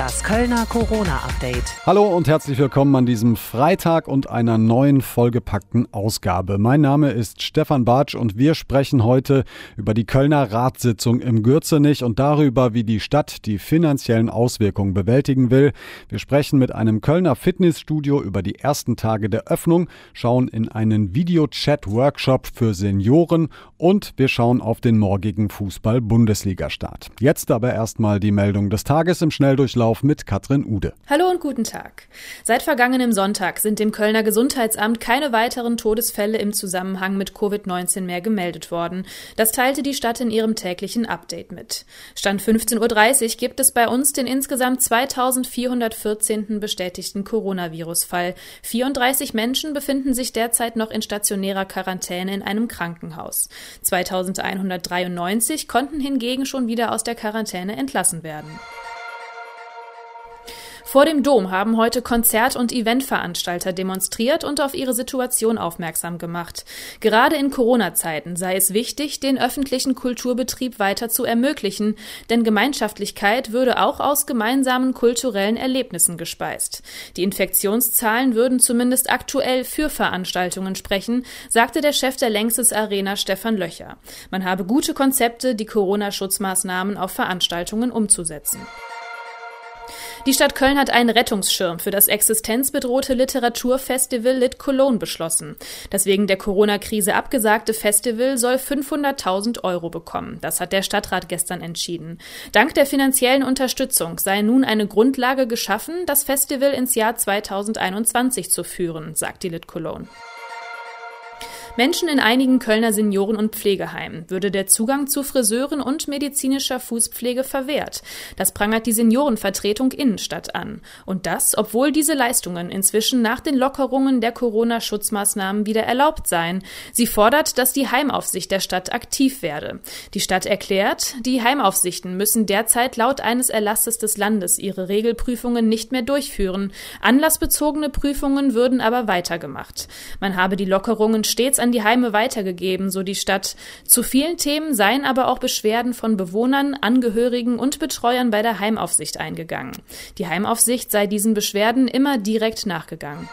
Das Kölner Corona-Update. Hallo und herzlich willkommen an diesem Freitag und einer neuen vollgepackten Ausgabe. Mein Name ist Stefan Bartsch und wir sprechen heute über die Kölner Ratssitzung im Gürzenich und darüber, wie die Stadt die finanziellen Auswirkungen bewältigen will. Wir sprechen mit einem Kölner Fitnessstudio über die ersten Tage der Öffnung, schauen in einen Videochat-Workshop für Senioren und wir schauen auf den morgigen Fußball-Bundesliga-Start. Jetzt aber erstmal die Meldung des Tages im Schnelldurchlauf Dorf mit Katrin Ude. Hallo und guten Tag. Seit vergangenem Sonntag sind dem Kölner Gesundheitsamt keine weiteren Todesfälle im Zusammenhang mit Covid-19 mehr gemeldet worden. Das teilte die Stadt in ihrem täglichen Update mit. Stand 15.30 Uhr gibt es bei uns den insgesamt 2414. bestätigten Coronavirus-Fall. 34 Menschen befinden sich derzeit noch in stationärer Quarantäne in einem Krankenhaus. 2193 konnten hingegen schon wieder aus der Quarantäne entlassen werden. Vor dem Dom haben heute Konzert- und Eventveranstalter demonstriert und auf ihre Situation aufmerksam gemacht. Gerade in Corona-Zeiten sei es wichtig, den öffentlichen Kulturbetrieb weiter zu ermöglichen, denn Gemeinschaftlichkeit würde auch aus gemeinsamen kulturellen Erlebnissen gespeist. Die Infektionszahlen würden zumindest aktuell für Veranstaltungen sprechen, sagte der Chef der Längstes Arena Stefan Löcher. Man habe gute Konzepte, die Corona-Schutzmaßnahmen auf Veranstaltungen umzusetzen. Die Stadt Köln hat einen Rettungsschirm für das existenzbedrohte Literaturfestival Lit Cologne beschlossen. Das wegen der Corona-Krise abgesagte Festival soll 500.000 Euro bekommen. Das hat der Stadtrat gestern entschieden. Dank der finanziellen Unterstützung sei nun eine Grundlage geschaffen, das Festival ins Jahr 2021 zu führen, sagt die Lit Cologne. Menschen in einigen Kölner Senioren- und Pflegeheimen würde der Zugang zu Friseuren und medizinischer Fußpflege verwehrt. Das prangert die Seniorenvertretung Innenstadt an. Und das, obwohl diese Leistungen inzwischen nach den Lockerungen der Corona-Schutzmaßnahmen wieder erlaubt seien. Sie fordert, dass die Heimaufsicht der Stadt aktiv werde. Die Stadt erklärt, die Heimaufsichten müssen derzeit laut eines Erlasses des Landes ihre Regelprüfungen nicht mehr durchführen. Anlassbezogene Prüfungen würden aber weitergemacht. Man habe die Lockerungen stets an die Heime weitergegeben, so die Stadt. Zu vielen Themen seien aber auch Beschwerden von Bewohnern, Angehörigen und Betreuern bei der Heimaufsicht eingegangen. Die Heimaufsicht sei diesen Beschwerden immer direkt nachgegangen.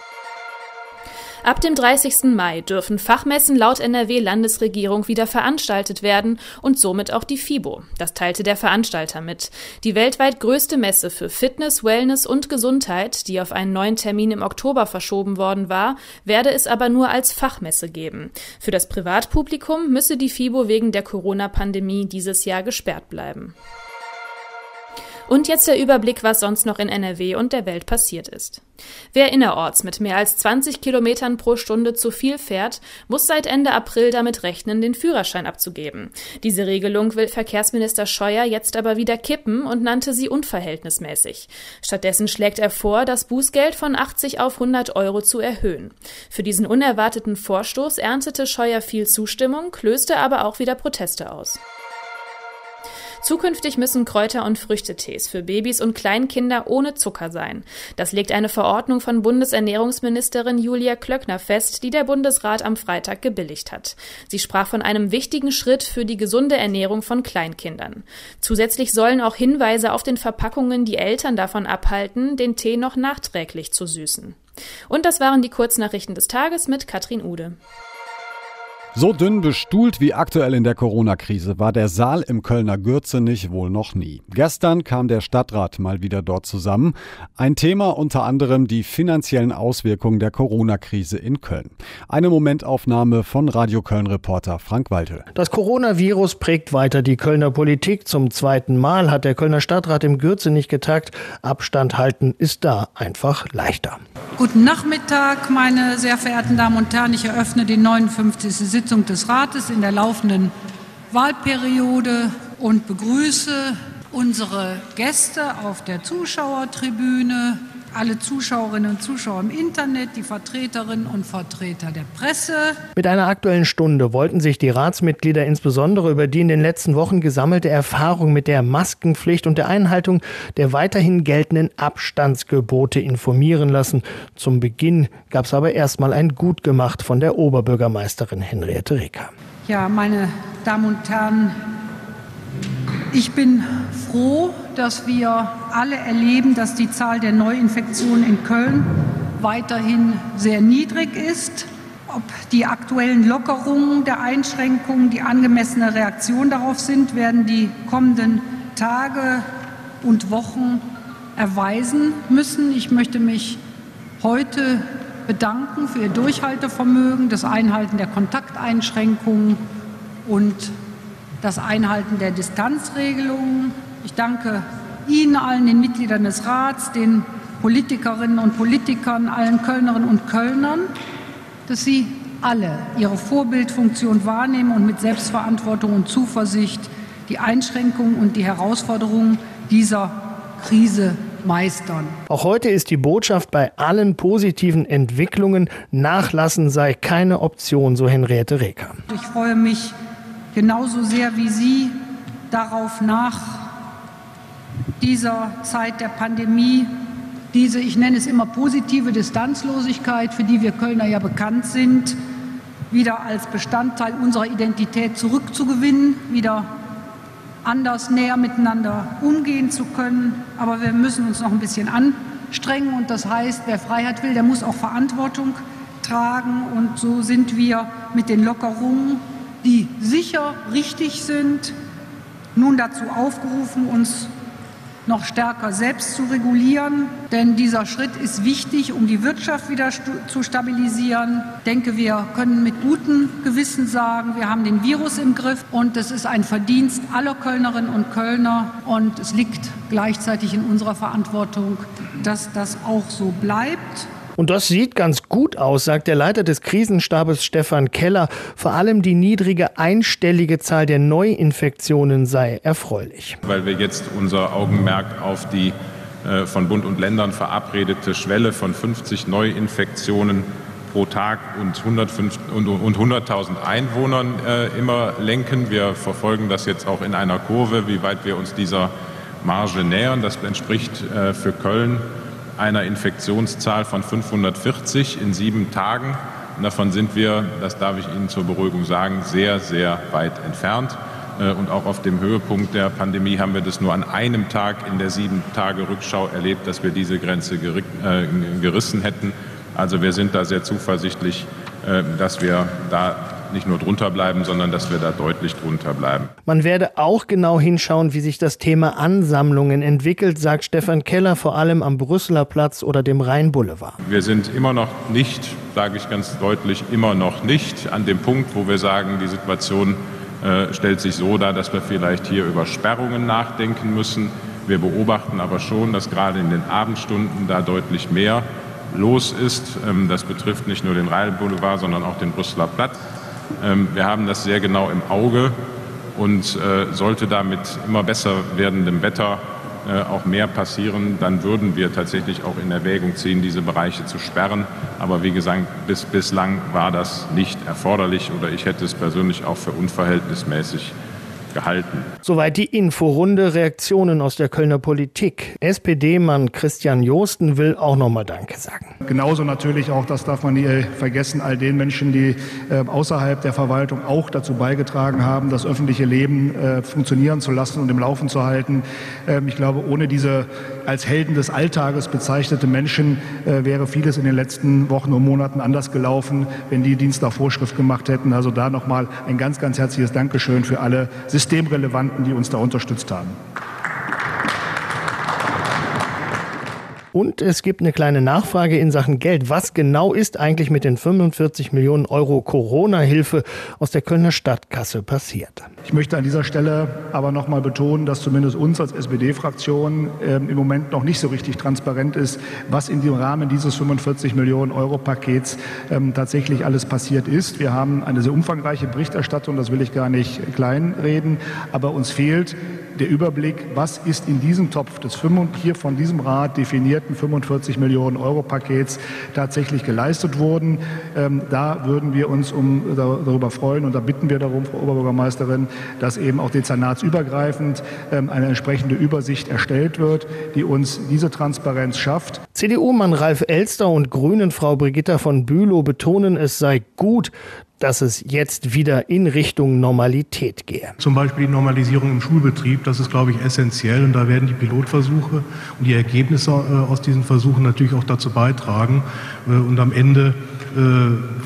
Ab dem 30. Mai dürfen Fachmessen laut NRW-Landesregierung wieder veranstaltet werden und somit auch die FIBO. Das teilte der Veranstalter mit. Die weltweit größte Messe für Fitness, Wellness und Gesundheit, die auf einen neuen Termin im Oktober verschoben worden war, werde es aber nur als Fachmesse geben. Für das Privatpublikum müsse die FIBO wegen der Corona-Pandemie dieses Jahr gesperrt bleiben. Und jetzt der Überblick, was sonst noch in NRW und der Welt passiert ist. Wer innerorts mit mehr als 20 Kilometern pro Stunde zu viel fährt, muss seit Ende April damit rechnen, den Führerschein abzugeben. Diese Regelung will Verkehrsminister Scheuer jetzt aber wieder kippen und nannte sie unverhältnismäßig. Stattdessen schlägt er vor, das Bußgeld von 80 auf 100 Euro zu erhöhen. Für diesen unerwarteten Vorstoß erntete Scheuer viel Zustimmung, löste aber auch wieder Proteste aus. Zukünftig müssen Kräuter- und Früchtetees für Babys und Kleinkinder ohne Zucker sein. Das legt eine Verordnung von Bundesernährungsministerin Julia Klöckner fest, die der Bundesrat am Freitag gebilligt hat. Sie sprach von einem wichtigen Schritt für die gesunde Ernährung von Kleinkindern. Zusätzlich sollen auch Hinweise auf den Verpackungen die Eltern davon abhalten, den Tee noch nachträglich zu süßen. Und das waren die Kurznachrichten des Tages mit Katrin Ude. So dünn bestuhlt wie aktuell in der Corona-Krise war der Saal im Kölner Gürzenich wohl noch nie. Gestern kam der Stadtrat mal wieder dort zusammen. Ein Thema unter anderem die finanziellen Auswirkungen der Corona-Krise in Köln. Eine Momentaufnahme von Radio Köln-Reporter Frank Waltel. Das Coronavirus prägt weiter die Kölner Politik. Zum zweiten Mal hat der Kölner Stadtrat im Gürzenich getagt. Abstand halten ist da einfach leichter. Guten Nachmittag, meine sehr verehrten Damen und Herren. Ich eröffne die 59. Sitzung des Rates in der laufenden Wahlperiode und begrüße unsere Gäste auf der Zuschauertribüne, alle Zuschauerinnen und Zuschauer im Internet, die Vertreterinnen und Vertreter der Presse. Mit einer aktuellen Stunde wollten sich die Ratsmitglieder insbesondere über die in den letzten Wochen gesammelte Erfahrung mit der Maskenpflicht und der Einhaltung der weiterhin geltenden Abstandsgebote informieren lassen. Zum Beginn gab es aber erstmal ein Gutgemacht von der Oberbürgermeisterin Henriette Reker. Ja, meine Damen und Herren, ich bin froh, dass wir alle erleben, dass die Zahl der Neuinfektionen in Köln weiterhin sehr niedrig ist. Ob die aktuellen Lockerungen der Einschränkungen die angemessene Reaktion darauf sind, werden die kommenden Tage und Wochen erweisen müssen. Ich möchte mich heute bedanken für Ihr Durchhaltevermögen, das Einhalten der Kontakteinschränkungen und das Einhalten der Distanzregelungen. Ich danke Ihnen allen, den Mitgliedern des Rats, den Politikerinnen und Politikern, allen Kölnerinnen und Kölnern, dass Sie alle Ihre Vorbildfunktion wahrnehmen und mit Selbstverantwortung und Zuversicht die Einschränkungen und die Herausforderungen dieser Krise meistern. Auch heute ist die Botschaft bei allen positiven Entwicklungen, Nachlassen sei keine Option, so Henriette Reker. Ich freue mich genauso sehr wie Sie darauf nach dieser Zeit der Pandemie, diese, ich nenne es immer positive Distanzlosigkeit, für die wir Kölner ja bekannt sind, wieder als Bestandteil unserer Identität zurückzugewinnen, wieder anders näher miteinander umgehen zu können. Aber wir müssen uns noch ein bisschen anstrengen. Und das heißt, wer Freiheit will, der muss auch Verantwortung tragen. Und so sind wir mit den Lockerungen, die sicher richtig sind, nun dazu aufgerufen, uns noch stärker selbst zu regulieren. Denn dieser Schritt ist wichtig, um die Wirtschaft wieder zu stabilisieren. Ich denke, wir können mit gutem Gewissen sagen, wir haben den Virus im Griff und es ist ein Verdienst aller Kölnerinnen und Kölner. Und es liegt gleichzeitig in unserer Verantwortung, dass das auch so bleibt. Und das sieht ganz gut aus, sagt der Leiter des Krisenstabes Stefan Keller. Vor allem die niedrige einstellige Zahl der Neuinfektionen sei erfreulich. Weil wir jetzt unser Augenmerk auf die äh, von Bund und Ländern verabredete Schwelle von 50 Neuinfektionen pro Tag und 100.000 Einwohnern äh, immer lenken. Wir verfolgen das jetzt auch in einer Kurve, wie weit wir uns dieser Marge nähern. Das entspricht äh, für Köln einer Infektionszahl von 540 in sieben Tagen. Und davon sind wir, das darf ich Ihnen zur Beruhigung sagen, sehr, sehr weit entfernt. Äh, und auch auf dem Höhepunkt der Pandemie haben wir das nur an einem Tag in der sieben Tage Rückschau erlebt, dass wir diese Grenze äh, gerissen hätten. Also wir sind da sehr zuversichtlich, äh, dass wir da nicht nur drunter bleiben, sondern dass wir da deutlich drunter bleiben. Man werde auch genau hinschauen, wie sich das Thema Ansammlungen entwickelt, sagt Stefan Keller, vor allem am Brüsseler Platz oder dem Rheinboulevard. Wir sind immer noch nicht, sage ich ganz deutlich, immer noch nicht an dem Punkt, wo wir sagen, die Situation äh, stellt sich so dar, dass wir vielleicht hier über Sperrungen nachdenken müssen. Wir beobachten aber schon, dass gerade in den Abendstunden da deutlich mehr los ist. Ähm, das betrifft nicht nur den Rheinboulevard, sondern auch den Brüsseler Platz. Ähm, wir haben das sehr genau im Auge und äh, sollte damit immer besser werdendem Wetter äh, auch mehr passieren, dann würden wir tatsächlich auch in Erwägung ziehen, diese Bereiche zu sperren. Aber wie gesagt, bis, bislang war das nicht erforderlich oder ich hätte es persönlich auch für unverhältnismäßig gehalten. Soweit die Inforunde. Reaktionen aus der Kölner Politik. SPD-Mann Christian Josten will auch noch mal Danke sagen. Genauso natürlich auch, das darf man nie vergessen, all den Menschen, die äh, außerhalb der Verwaltung auch dazu beigetragen haben, das öffentliche Leben äh, funktionieren zu lassen und im Laufen zu halten. Ähm, ich glaube, ohne diese als Helden des Alltages bezeichnete Menschen äh, wäre vieles in den letzten Wochen und Monaten anders gelaufen, wenn die Dienst nach Vorschrift gemacht hätten. Also da noch mal ein ganz, ganz herzliches Dankeschön für alle Systemrelevanten, die uns da unterstützt haben. Und es gibt eine kleine Nachfrage in Sachen Geld. Was genau ist eigentlich mit den 45 Millionen Euro Corona-Hilfe aus der Kölner Stadtkasse passiert? Ich möchte an dieser Stelle aber noch mal betonen, dass zumindest uns als SPD-Fraktion äh, im Moment noch nicht so richtig transparent ist, was in dem Rahmen dieses 45 Millionen Euro Pakets ähm, tatsächlich alles passiert ist. Wir haben eine sehr umfangreiche Berichterstattung, das will ich gar nicht kleinreden, aber uns fehlt der Überblick, was ist in diesem Topf des hier von diesem Rat definierten 45 Millionen Euro Pakets tatsächlich geleistet worden. Ähm, da würden wir uns um, darüber freuen und da bitten wir darum, Frau Oberbürgermeisterin, dass eben auch dezernatsübergreifend ähm, eine entsprechende Übersicht erstellt wird, die uns diese Transparenz schafft. CDU-Mann Ralf Elster und Grünen Frau Brigitta von Bülow betonen, es sei gut, dass es jetzt wieder in Richtung Normalität gehe. Zum Beispiel die Normalisierung im Schulbetrieb, das ist, glaube ich, essentiell. Und da werden die Pilotversuche und die Ergebnisse äh, aus diesen Versuchen natürlich auch dazu beitragen. Äh, und am Ende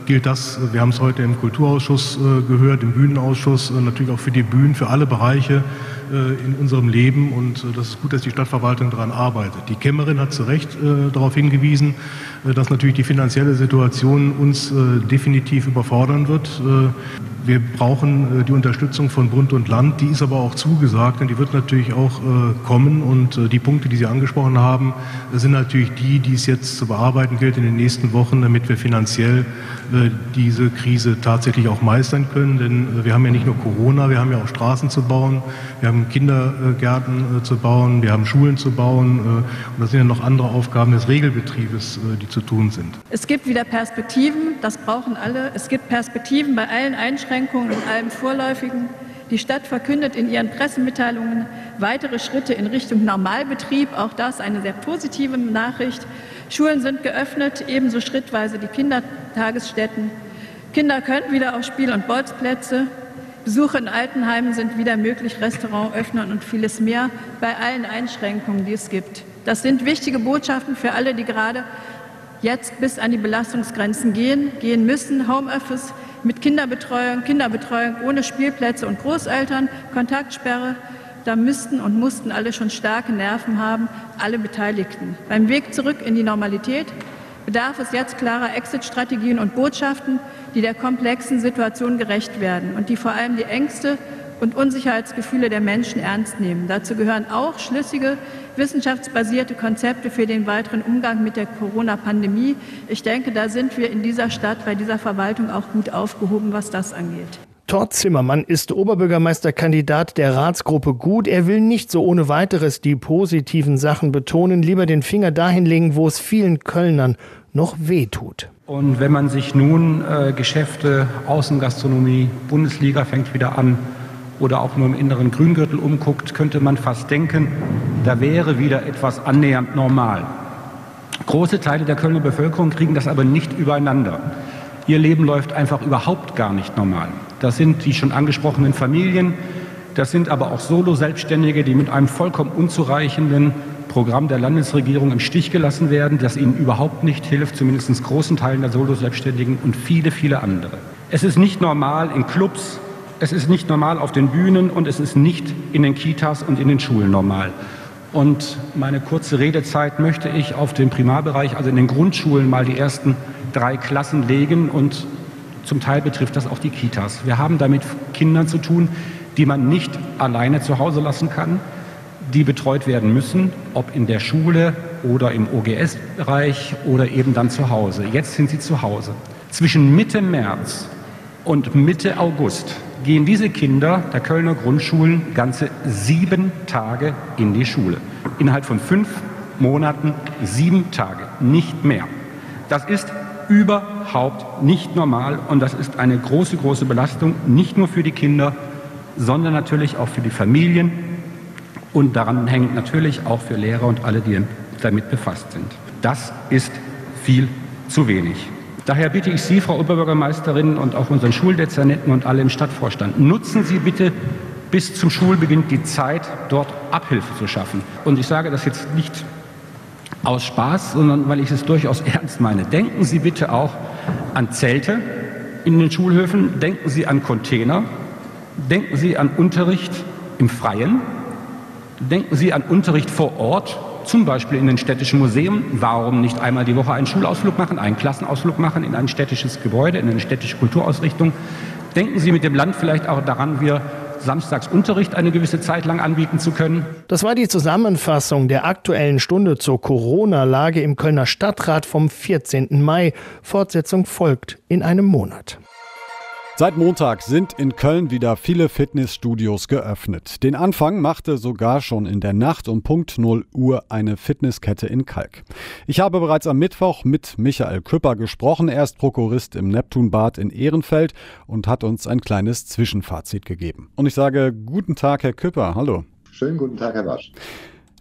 gilt das, wir haben es heute im Kulturausschuss gehört, im Bühnenausschuss, natürlich auch für die Bühnen, für alle Bereiche äh, in unserem Leben und äh, das ist gut, dass die Stadtverwaltung daran arbeitet. Die Kämmerin hat zu Recht äh, darauf hingewiesen, dass natürlich die finanzielle Situation uns definitiv überfordern wird. Wir brauchen die Unterstützung von Bund und Land, die ist aber auch zugesagt und die wird natürlich auch kommen. Und die Punkte, die Sie angesprochen haben, sind natürlich die, die es jetzt zu bearbeiten gilt in den nächsten Wochen, damit wir finanziell diese Krise tatsächlich auch meistern können. Denn wir haben ja nicht nur Corona, wir haben ja auch Straßen zu bauen, wir haben Kindergärten äh, zu bauen, wir haben Schulen zu bauen äh, und das sind ja noch andere Aufgaben des Regelbetriebes, äh, die zu tun sind. Es gibt wieder Perspektiven, das brauchen alle. Es gibt Perspektiven bei allen Einschränkungen und allem Vorläufigen. Die Stadt verkündet in ihren Pressemitteilungen weitere Schritte in Richtung Normalbetrieb. Auch das eine sehr positive Nachricht. Schulen sind geöffnet, ebenso schrittweise die Kindertagesstätten. Kinder können wieder auf Spiel- und Bolzplätze. Besuche in Altenheimen sind wieder möglich, Restaurant öffnen und vieles mehr bei allen Einschränkungen, die es gibt. Das sind wichtige Botschaften für alle, die gerade jetzt bis an die Belastungsgrenzen gehen, gehen müssen. Homeoffice mit Kinderbetreuung, Kinderbetreuung ohne Spielplätze und Großeltern, Kontaktsperre. Da müssten und mussten alle schon starke Nerven haben, alle Beteiligten. Beim Weg zurück in die Normalität bedarf es jetzt klarer Exit-Strategien und Botschaften, die der komplexen Situation gerecht werden und die vor allem die Ängste und Unsicherheitsgefühle der Menschen ernst nehmen. Dazu gehören auch schlüssige, wissenschaftsbasierte Konzepte für den weiteren Umgang mit der Corona-Pandemie. Ich denke, da sind wir in dieser Stadt, bei dieser Verwaltung auch gut aufgehoben, was das angeht. Todd Zimmermann ist Oberbürgermeisterkandidat der Ratsgruppe Gut. Er will nicht so ohne weiteres die positiven Sachen betonen, lieber den Finger dahin legen, wo es vielen Kölnern noch wehtut. Und wenn man sich nun äh, Geschäfte, Außengastronomie, Bundesliga fängt wieder an oder auch nur im inneren Grüngürtel umguckt, könnte man fast denken, da wäre wieder etwas annähernd normal. Große Teile der Kölner Bevölkerung kriegen das aber nicht übereinander. Ihr Leben läuft einfach überhaupt gar nicht normal. Das sind die schon angesprochenen Familien, das sind aber auch Solo-Selbstständige, die mit einem vollkommen unzureichenden Programm der Landesregierung im Stich gelassen werden, das ihnen überhaupt nicht hilft, zumindest großen Teilen der Solo-Selbstständigen und viele, viele andere. Es ist nicht normal in Clubs, es ist nicht normal auf den Bühnen und es ist nicht in den Kitas und in den Schulen normal. Und meine kurze Redezeit möchte ich auf den Primarbereich, also in den Grundschulen, mal die ersten drei Klassen legen und zum Teil betrifft das auch die Kitas. Wir haben damit Kindern zu tun, die man nicht alleine zu Hause lassen kann, die betreut werden müssen, ob in der Schule oder im OGS-Bereich oder eben dann zu Hause. Jetzt sind sie zu Hause. Zwischen Mitte März und Mitte August gehen diese Kinder der Kölner Grundschulen ganze sieben Tage in die Schule. Innerhalb von fünf Monaten sieben Tage, nicht mehr. Das ist überhaupt nicht normal und das ist eine große, große Belastung, nicht nur für die Kinder, sondern natürlich auch für die Familien, und daran hängt natürlich auch für Lehrer und alle, die damit befasst sind. Das ist viel zu wenig. Daher bitte ich Sie, Frau Oberbürgermeisterin und auch unseren Schuldezernenten und alle im Stadtvorstand, nutzen Sie bitte bis zum Schulbeginn die Zeit, dort Abhilfe zu schaffen. Und ich sage das jetzt nicht aus Spaß, sondern weil ich es durchaus ernst meine. Denken Sie bitte auch an Zelte in den Schulhöfen, denken Sie an Container, denken Sie an Unterricht im Freien, Denken Sie an Unterricht vor Ort, zum Beispiel in den städtischen Museen. Warum nicht einmal die Woche einen Schulausflug machen, einen Klassenausflug machen in ein städtisches Gebäude, in eine städtische Kulturausrichtung? Denken Sie mit dem Land vielleicht auch daran, wir Samstagsunterricht eine gewisse Zeit lang anbieten zu können. Das war die Zusammenfassung der aktuellen Stunde zur Corona-Lage im Kölner Stadtrat vom 14. Mai. Fortsetzung folgt in einem Monat. Seit Montag sind in Köln wieder viele Fitnessstudios geöffnet. Den Anfang machte sogar schon in der Nacht um Punkt 0 Uhr eine Fitnesskette in Kalk. Ich habe bereits am Mittwoch mit Michael Küpper gesprochen. Er ist Prokurist im Neptunbad in Ehrenfeld und hat uns ein kleines Zwischenfazit gegeben. Und ich sage guten Tag, Herr Küpper. Hallo. Schönen guten Tag, Herr Wasch.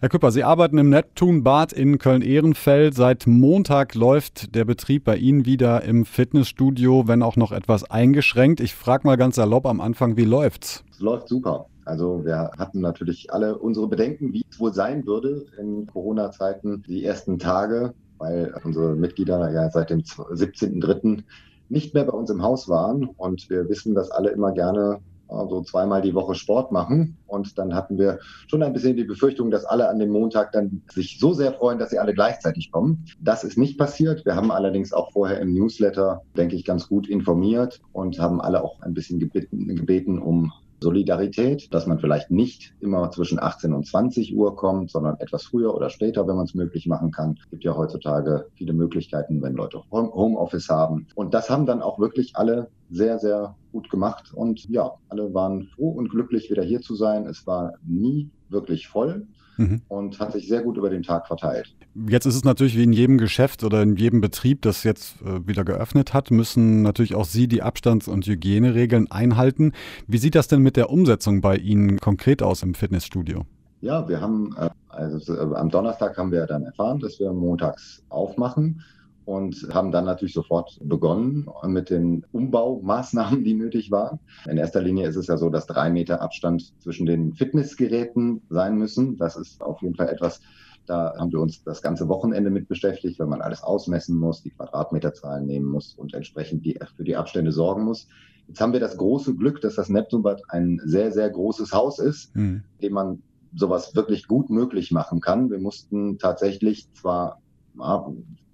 Herr Küpper, Sie arbeiten im Neptunbad in Köln-Ehrenfeld. Seit Montag läuft der Betrieb bei Ihnen wieder im Fitnessstudio, wenn auch noch etwas eingeschränkt. Ich frage mal ganz salopp am Anfang, wie läuft's? Es läuft super. Also wir hatten natürlich alle unsere Bedenken, wie es wohl sein würde in Corona-Zeiten, die ersten Tage, weil unsere Mitglieder ja seit dem 17.03. nicht mehr bei uns im Haus waren. Und wir wissen, dass alle immer gerne also zweimal die Woche Sport machen. Und dann hatten wir schon ein bisschen die Befürchtung, dass alle an dem Montag dann sich so sehr freuen, dass sie alle gleichzeitig kommen. Das ist nicht passiert. Wir haben allerdings auch vorher im Newsletter, denke ich, ganz gut informiert und haben alle auch ein bisschen gebeten, gebeten um Solidarität, dass man vielleicht nicht immer zwischen 18 und 20 Uhr kommt, sondern etwas früher oder später, wenn man es möglich machen kann. Es gibt ja heutzutage viele Möglichkeiten, wenn Leute Homeoffice haben. Und das haben dann auch wirklich alle sehr, sehr gut gemacht. Und ja, alle waren froh und glücklich, wieder hier zu sein. Es war nie wirklich voll mhm. und hat sich sehr gut über den Tag verteilt. Jetzt ist es natürlich wie in jedem Geschäft oder in jedem Betrieb, das jetzt äh, wieder geöffnet hat, müssen natürlich auch Sie die Abstands- und Hygieneregeln einhalten. Wie sieht das denn mit der Umsetzung bei Ihnen konkret aus im Fitnessstudio? Ja, wir haben, äh, also äh, am Donnerstag haben wir dann erfahren, dass wir montags aufmachen und haben dann natürlich sofort begonnen mit den Umbaumaßnahmen, die nötig waren. In erster Linie ist es ja so, dass drei Meter Abstand zwischen den Fitnessgeräten sein müssen. Das ist auf jeden Fall etwas, da haben wir uns das ganze Wochenende mit beschäftigt, weil man alles ausmessen muss, die Quadratmeterzahlen nehmen muss und entsprechend die, für die Abstände sorgen muss. Jetzt haben wir das große Glück, dass das Neptunbad ein sehr, sehr großes Haus ist, mhm. in dem man sowas wirklich gut möglich machen kann. Wir mussten tatsächlich zwar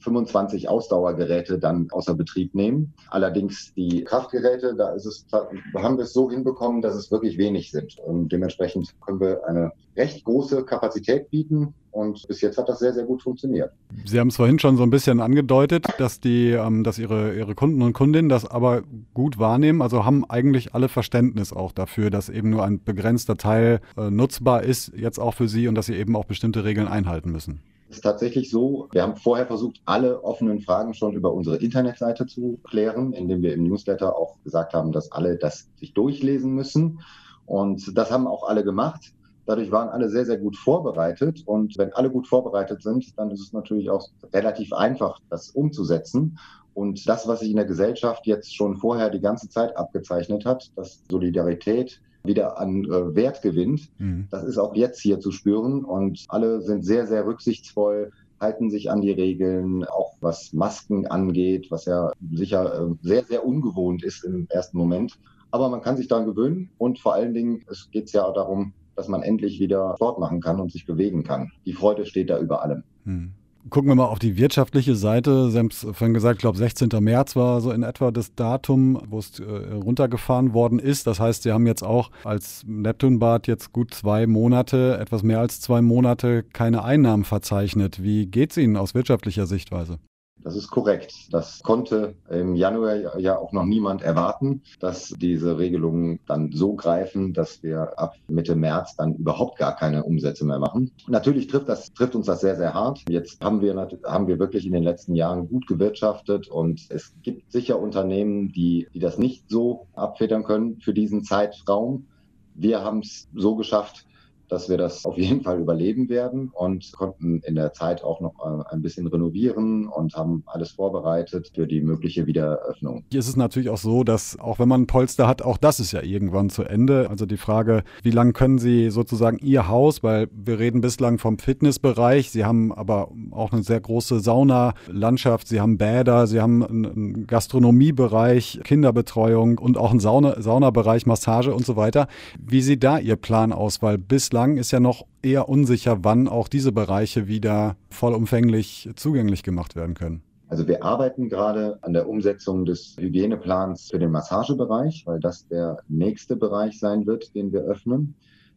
25 Ausdauergeräte dann außer Betrieb nehmen. Allerdings die Kraftgeräte, da ist es, haben wir es so hinbekommen, dass es wirklich wenig sind. Und dementsprechend können wir eine recht große Kapazität bieten. Und bis jetzt hat das sehr, sehr gut funktioniert. Sie haben es vorhin schon so ein bisschen angedeutet, dass die, ähm, dass Ihre, Ihre Kunden und Kundinnen das aber gut wahrnehmen. Also haben eigentlich alle Verständnis auch dafür, dass eben nur ein begrenzter Teil äh, nutzbar ist, jetzt auch für Sie und dass Sie eben auch bestimmte Regeln einhalten müssen. Ist tatsächlich so, wir haben vorher versucht, alle offenen Fragen schon über unsere Internetseite zu klären, indem wir im Newsletter auch gesagt haben, dass alle das sich durchlesen müssen. Und das haben auch alle gemacht. Dadurch waren alle sehr, sehr gut vorbereitet. Und wenn alle gut vorbereitet sind, dann ist es natürlich auch relativ einfach, das umzusetzen. Und das, was sich in der Gesellschaft jetzt schon vorher die ganze Zeit abgezeichnet hat, dass Solidarität wieder an äh, Wert gewinnt. Mhm. Das ist auch jetzt hier zu spüren und alle sind sehr, sehr rücksichtsvoll, halten sich an die Regeln, auch was Masken angeht, was ja sicher äh, sehr, sehr ungewohnt ist im ersten Moment. Aber man kann sich daran gewöhnen und vor allen Dingen, es geht ja auch darum, dass man endlich wieder Sport machen kann und sich bewegen kann. Die Freude steht da über allem. Mhm. Gucken wir mal auf die wirtschaftliche Seite. Sie haben es vorhin gesagt, ich glaube 16. März war so in etwa das Datum, wo es äh, runtergefahren worden ist. Das heißt, Sie haben jetzt auch als Neptunbad jetzt gut zwei Monate, etwas mehr als zwei Monate keine Einnahmen verzeichnet. Wie geht es Ihnen aus wirtschaftlicher Sichtweise? Das ist korrekt. Das konnte im Januar ja auch noch niemand erwarten, dass diese Regelungen dann so greifen, dass wir ab Mitte März dann überhaupt gar keine Umsätze mehr machen. Natürlich trifft, das, trifft uns das sehr, sehr hart. Jetzt haben wir, haben wir wirklich in den letzten Jahren gut gewirtschaftet und es gibt sicher Unternehmen, die, die das nicht so abfedern können für diesen Zeitraum. Wir haben es so geschafft, dass wir das auf jeden Fall überleben werden und konnten in der Zeit auch noch äh, ein bisschen renovieren und haben alles vorbereitet für die mögliche Wiedereröffnung. Hier ist es natürlich auch so, dass auch wenn man ein Polster hat, auch das ist ja irgendwann zu Ende. Also die Frage, wie lange können Sie sozusagen Ihr Haus, weil wir reden bislang vom Fitnessbereich, Sie haben aber auch eine sehr große Saunalandschaft, Sie haben Bäder, Sie haben einen Gastronomiebereich, Kinderbetreuung und auch einen Sauna Saunabereich, Massage und so weiter. Wie sieht da Ihr Plan aus? Weil bislang bislang ist ja noch eher unsicher, wann auch diese Bereiche wieder vollumfänglich zugänglich gemacht werden können. Also wir arbeiten gerade an der Umsetzung des Hygieneplans für den Massagebereich, weil das der nächste Bereich sein wird, den wir öffnen.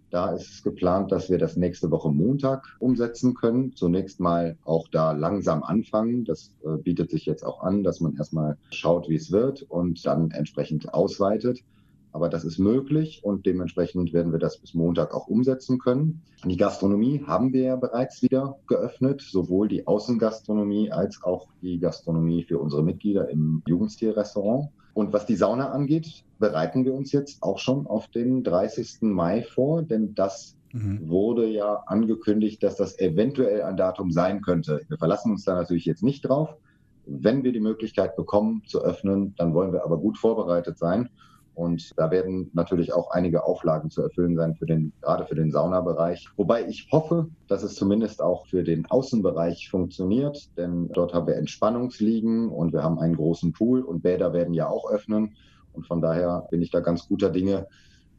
Da ist es geplant, dass wir das nächste Woche Montag umsetzen können. Zunächst mal auch da langsam anfangen. Das äh, bietet sich jetzt auch an, dass man erstmal schaut, wie es wird und dann entsprechend ausweitet. Aber das ist möglich und dementsprechend werden wir das bis Montag auch umsetzen können. Die Gastronomie haben wir ja bereits wieder geöffnet, sowohl die Außengastronomie als auch die Gastronomie für unsere Mitglieder im Jugendstilrestaurant. Und was die Sauna angeht, bereiten wir uns jetzt auch schon auf den 30. Mai vor, denn das mhm. wurde ja angekündigt, dass das eventuell ein Datum sein könnte. Wir verlassen uns da natürlich jetzt nicht drauf. Wenn wir die Möglichkeit bekommen zu öffnen, dann wollen wir aber gut vorbereitet sein. Und da werden natürlich auch einige Auflagen zu erfüllen sein, für den, gerade für den Saunabereich. Wobei ich hoffe, dass es zumindest auch für den Außenbereich funktioniert, denn dort haben wir Entspannungsliegen und wir haben einen großen Pool und Bäder werden ja auch öffnen. Und von daher bin ich da ganz guter Dinge,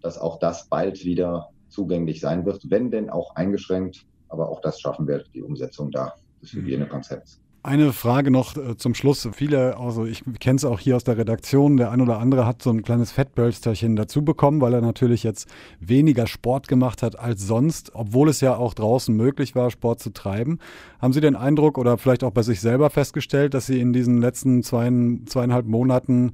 dass auch das bald wieder zugänglich sein wird, wenn denn auch eingeschränkt. Aber auch das schaffen wir, die Umsetzung da des mhm. Hygienekonzepts. Eine Frage noch äh, zum Schluss. Viele, also ich kenne es auch hier aus der Redaktion, der ein oder andere hat so ein kleines Fettbölsterchen dazu bekommen, weil er natürlich jetzt weniger Sport gemacht hat als sonst, obwohl es ja auch draußen möglich war, Sport zu treiben. Haben Sie den Eindruck oder vielleicht auch bei sich selber festgestellt, dass Sie in diesen letzten zwei, zweieinhalb Monaten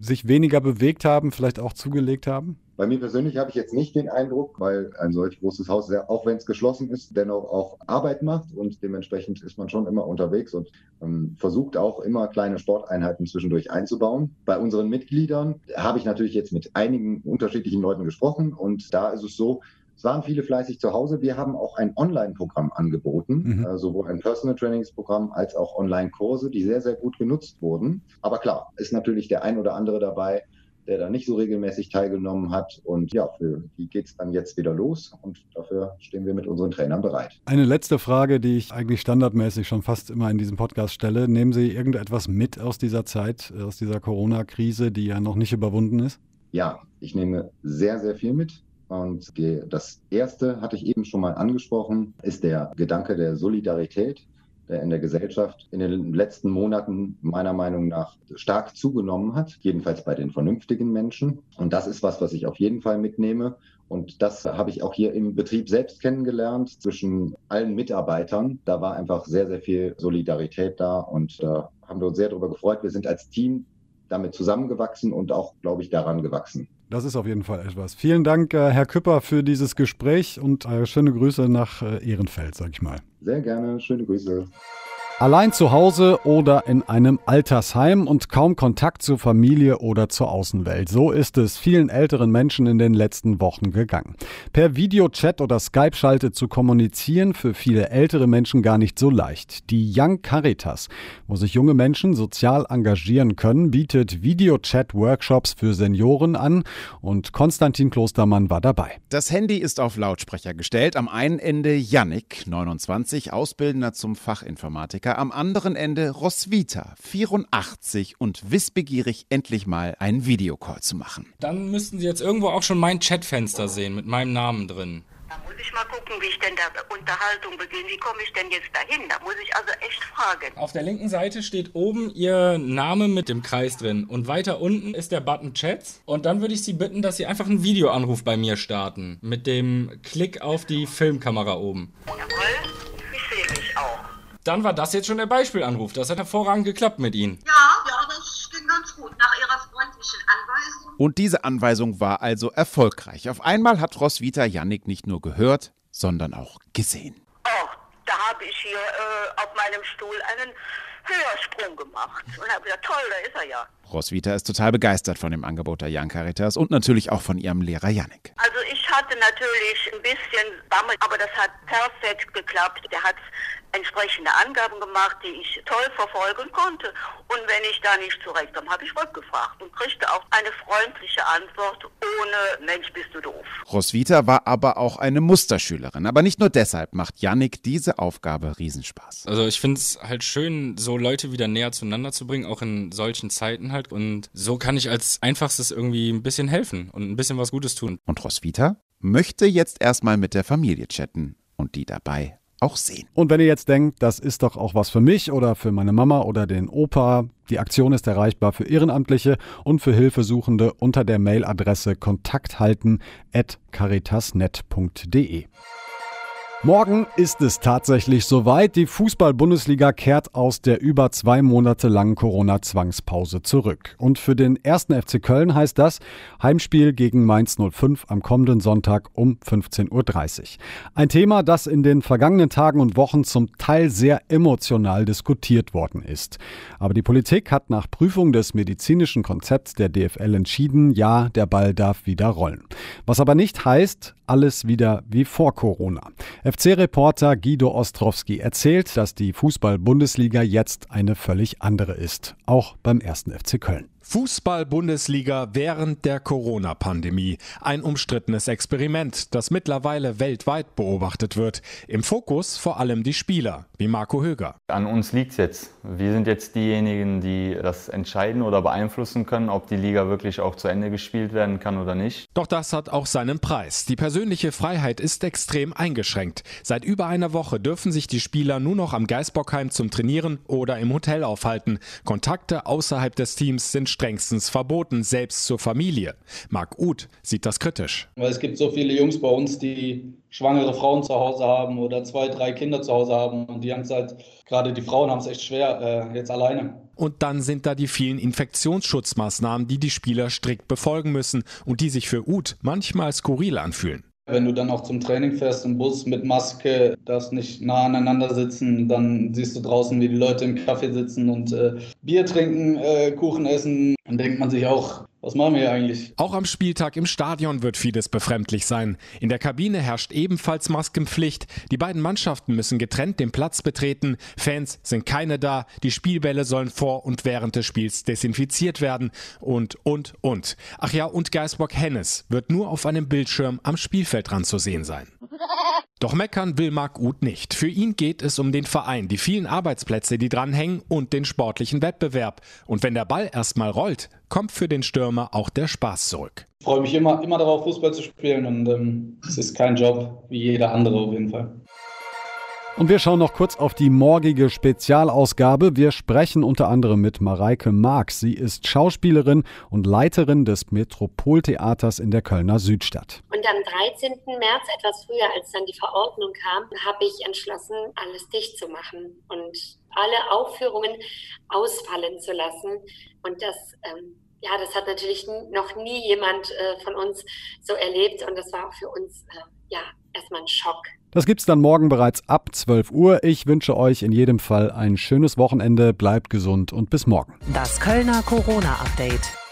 sich weniger bewegt haben, vielleicht auch zugelegt haben? Bei mir persönlich habe ich jetzt nicht den Eindruck, weil ein solch großes Haus, auch wenn es geschlossen ist, dennoch auch Arbeit macht und dementsprechend ist man schon immer unterwegs und ähm, versucht auch immer kleine Sporteinheiten zwischendurch einzubauen. Bei unseren Mitgliedern habe ich natürlich jetzt mit einigen unterschiedlichen Leuten gesprochen und da ist es so, es waren viele fleißig zu Hause. Wir haben auch ein Online-Programm angeboten, mhm. äh, sowohl ein Personal Trainingsprogramm als auch Online-Kurse, die sehr, sehr gut genutzt wurden. Aber klar, ist natürlich der ein oder andere dabei, der da nicht so regelmäßig teilgenommen hat. Und ja, für die geht es dann jetzt wieder los und dafür stehen wir mit unseren Trainern bereit. Eine letzte Frage, die ich eigentlich standardmäßig schon fast immer in diesem Podcast stelle. Nehmen Sie irgendetwas mit aus dieser Zeit, aus dieser Corona-Krise, die ja noch nicht überwunden ist? Ja, ich nehme sehr, sehr viel mit. Und das erste hatte ich eben schon mal angesprochen, ist der Gedanke der Solidarität in der Gesellschaft in den letzten Monaten meiner Meinung nach stark zugenommen hat, jedenfalls bei den vernünftigen Menschen. Und das ist was, was ich auf jeden Fall mitnehme. Und das habe ich auch hier im Betrieb selbst kennengelernt zwischen allen Mitarbeitern. Da war einfach sehr, sehr viel Solidarität da und da haben wir uns sehr darüber gefreut. Wir sind als Team damit zusammengewachsen und auch, glaube ich, daran gewachsen. Das ist auf jeden Fall etwas. Vielen Dank, äh, Herr Küpper, für dieses Gespräch und äh, schöne Grüße nach äh, Ehrenfeld, sag ich mal. Sehr gerne, schöne Grüße. Allein zu Hause oder in einem Altersheim und kaum Kontakt zur Familie oder zur Außenwelt. So ist es vielen älteren Menschen in den letzten Wochen gegangen. Per Videochat oder Skype-Schalte zu kommunizieren für viele ältere Menschen gar nicht so leicht. Die Young Caritas, wo sich junge Menschen sozial engagieren können, bietet Videochat-Workshops für Senioren an und Konstantin Klostermann war dabei. Das Handy ist auf Lautsprecher gestellt. Am einen Ende Yannick, 29, Ausbildender zum Fachinformatiker. Techniker, am anderen Ende Roswitha, 84 und wissbegierig endlich mal einen Videocall zu machen. Dann müssten Sie jetzt irgendwo auch schon mein Chatfenster sehen mit meinem Namen drin. Da muss ich mal gucken, wie ich denn da Unterhaltung beginne. Wie komme ich denn jetzt dahin? Da muss ich also echt fragen. Auf der linken Seite steht oben Ihr Name mit dem Kreis drin. Und weiter unten ist der Button Chats. Und dann würde ich Sie bitten, dass Sie einfach einen Videoanruf bei mir starten. Mit dem Klick auf die Filmkamera oben. Jawohl, Dann war das jetzt schon der Beispielanruf. Das hat hervorragend geklappt mit Ihnen. Ja, ja, das ging ganz gut. Nach Ihrer freundlichen Anweisung. Und diese Anweisung war also erfolgreich. Auf einmal hat Roswitha Yannick nicht nur gehört, sondern auch gesehen. Oh, da habe ich hier äh, auf meinem Stuhl einen Höhersprung gemacht. Und habe gesagt, toll, da ist er ja. Roswitha ist total begeistert von dem Angebot der Young Caritas und natürlich auch von ihrem Lehrer Yannick. Also ich hatte natürlich ein bisschen Bammel, aber das hat perfekt geklappt. Der hat entsprechende Angaben gemacht, die ich toll verfolgen konnte. Und wenn ich da nicht zurechtkam, habe ich rückgefragt und kriegte auch eine freundliche Antwort ohne Mensch, bist du doof. Roswitha war aber auch eine Musterschülerin. Aber nicht nur deshalb macht Yannick diese Aufgabe Riesenspaß. Also ich finde es halt schön, so Leute wieder näher zueinander zu bringen, auch in solchen Zeiten halt. Und so kann ich als einfachstes irgendwie ein bisschen helfen und ein bisschen was Gutes tun. Und Roswitha möchte jetzt erstmal mit der Familie chatten und die dabei auch sehen. Und wenn ihr jetzt denkt, das ist doch auch was für mich oder für meine Mama oder den Opa, die Aktion ist erreichbar für Ehrenamtliche und für Hilfesuchende unter der Mailadresse kontakthalten@caritasnet.de. Morgen ist es tatsächlich soweit. Die Fußball-Bundesliga kehrt aus der über zwei Monate langen Corona-Zwangspause zurück. Und für den ersten FC Köln heißt das Heimspiel gegen Mainz 05 am kommenden Sonntag um 15.30 Uhr. Ein Thema, das in den vergangenen Tagen und Wochen zum Teil sehr emotional diskutiert worden ist. Aber die Politik hat nach Prüfung des medizinischen Konzepts der DFL entschieden, ja, der Ball darf wieder rollen. Was aber nicht heißt, alles wieder wie vor Corona. FC-Reporter Guido Ostrowski erzählt, dass die Fußball-Bundesliga jetzt eine völlig andere ist. Auch beim ersten FC Köln. Fußball-Bundesliga während der Corona-Pandemie. Ein umstrittenes Experiment, das mittlerweile weltweit beobachtet wird. Im Fokus vor allem die Spieler, wie Marco Höger. An uns liegt es jetzt. Wir sind jetzt diejenigen, die das entscheiden oder beeinflussen können, ob die Liga wirklich auch zu Ende gespielt werden kann oder nicht. Doch das hat auch seinen Preis. Die persönliche Freiheit ist extrem eingeschränkt. Seit über einer Woche dürfen sich die Spieler nur noch am Geisbockheim zum Trainieren oder im Hotel aufhalten. Kontakte außerhalb des Teams sind strengstens verboten, selbst zur Familie. Marc Uth sieht das kritisch. Weil es gibt so viele Jungs bei uns, die schwangere Frauen zu Hause haben oder zwei, drei Kinder zu Hause haben und die haben es halt, gerade die Frauen haben es echt schwer, äh, jetzt alleine. Und dann sind da die vielen Infektionsschutzmaßnahmen, die die Spieler strikt befolgen müssen und die sich für Uth manchmal skurril anfühlen. Wenn du dann auch zum Training fährst im Bus mit Maske, darfst nicht nah aneinander sitzen, dann siehst du draußen, wie die Leute im Kaffee sitzen und äh, Bier trinken, äh, Kuchen essen. Dann denkt man sich auch, was machen wir hier eigentlich? Auch am Spieltag im Stadion wird vieles befremdlich sein. In der Kabine herrscht ebenfalls Maskenpflicht. Die beiden Mannschaften müssen getrennt den Platz betreten. Fans sind keine da. Die Spielbälle sollen vor und während des Spiels desinfiziert werden. Und, und, und. Ach ja, und Geisbock Hennes wird nur auf einem Bildschirm am Spielfeldrand zu sehen sein. Doch meckern will Marc Uth nicht. Für ihn geht es um den Verein, die vielen Arbeitsplätze, die dranhängen und den sportlichen Wettbewerb. Und wenn der Ball erstmal rollt, kommt für den Stürmer auch der Spaß zurück. Ich freue mich immer, immer darauf, Fußball zu spielen und ähm, es ist kein Job wie jeder andere auf jeden Fall. Und wir schauen noch kurz auf die morgige Spezialausgabe. Wir sprechen unter anderem mit Mareike Marx. Sie ist Schauspielerin und Leiterin des Metropoltheaters in der Kölner Südstadt. Und am 13. März, etwas früher als dann die Verordnung kam, habe ich entschlossen, alles dicht zu machen und alle Aufführungen ausfallen zu lassen. Und das ähm, ja, das hat natürlich noch nie jemand äh, von uns so erlebt und das war auch für uns äh, ja erstmal ein Schock. Das gibt's dann morgen bereits ab 12 Uhr. Ich wünsche euch in jedem Fall ein schönes Wochenende, bleibt gesund und bis morgen. Das Kölner Corona Update.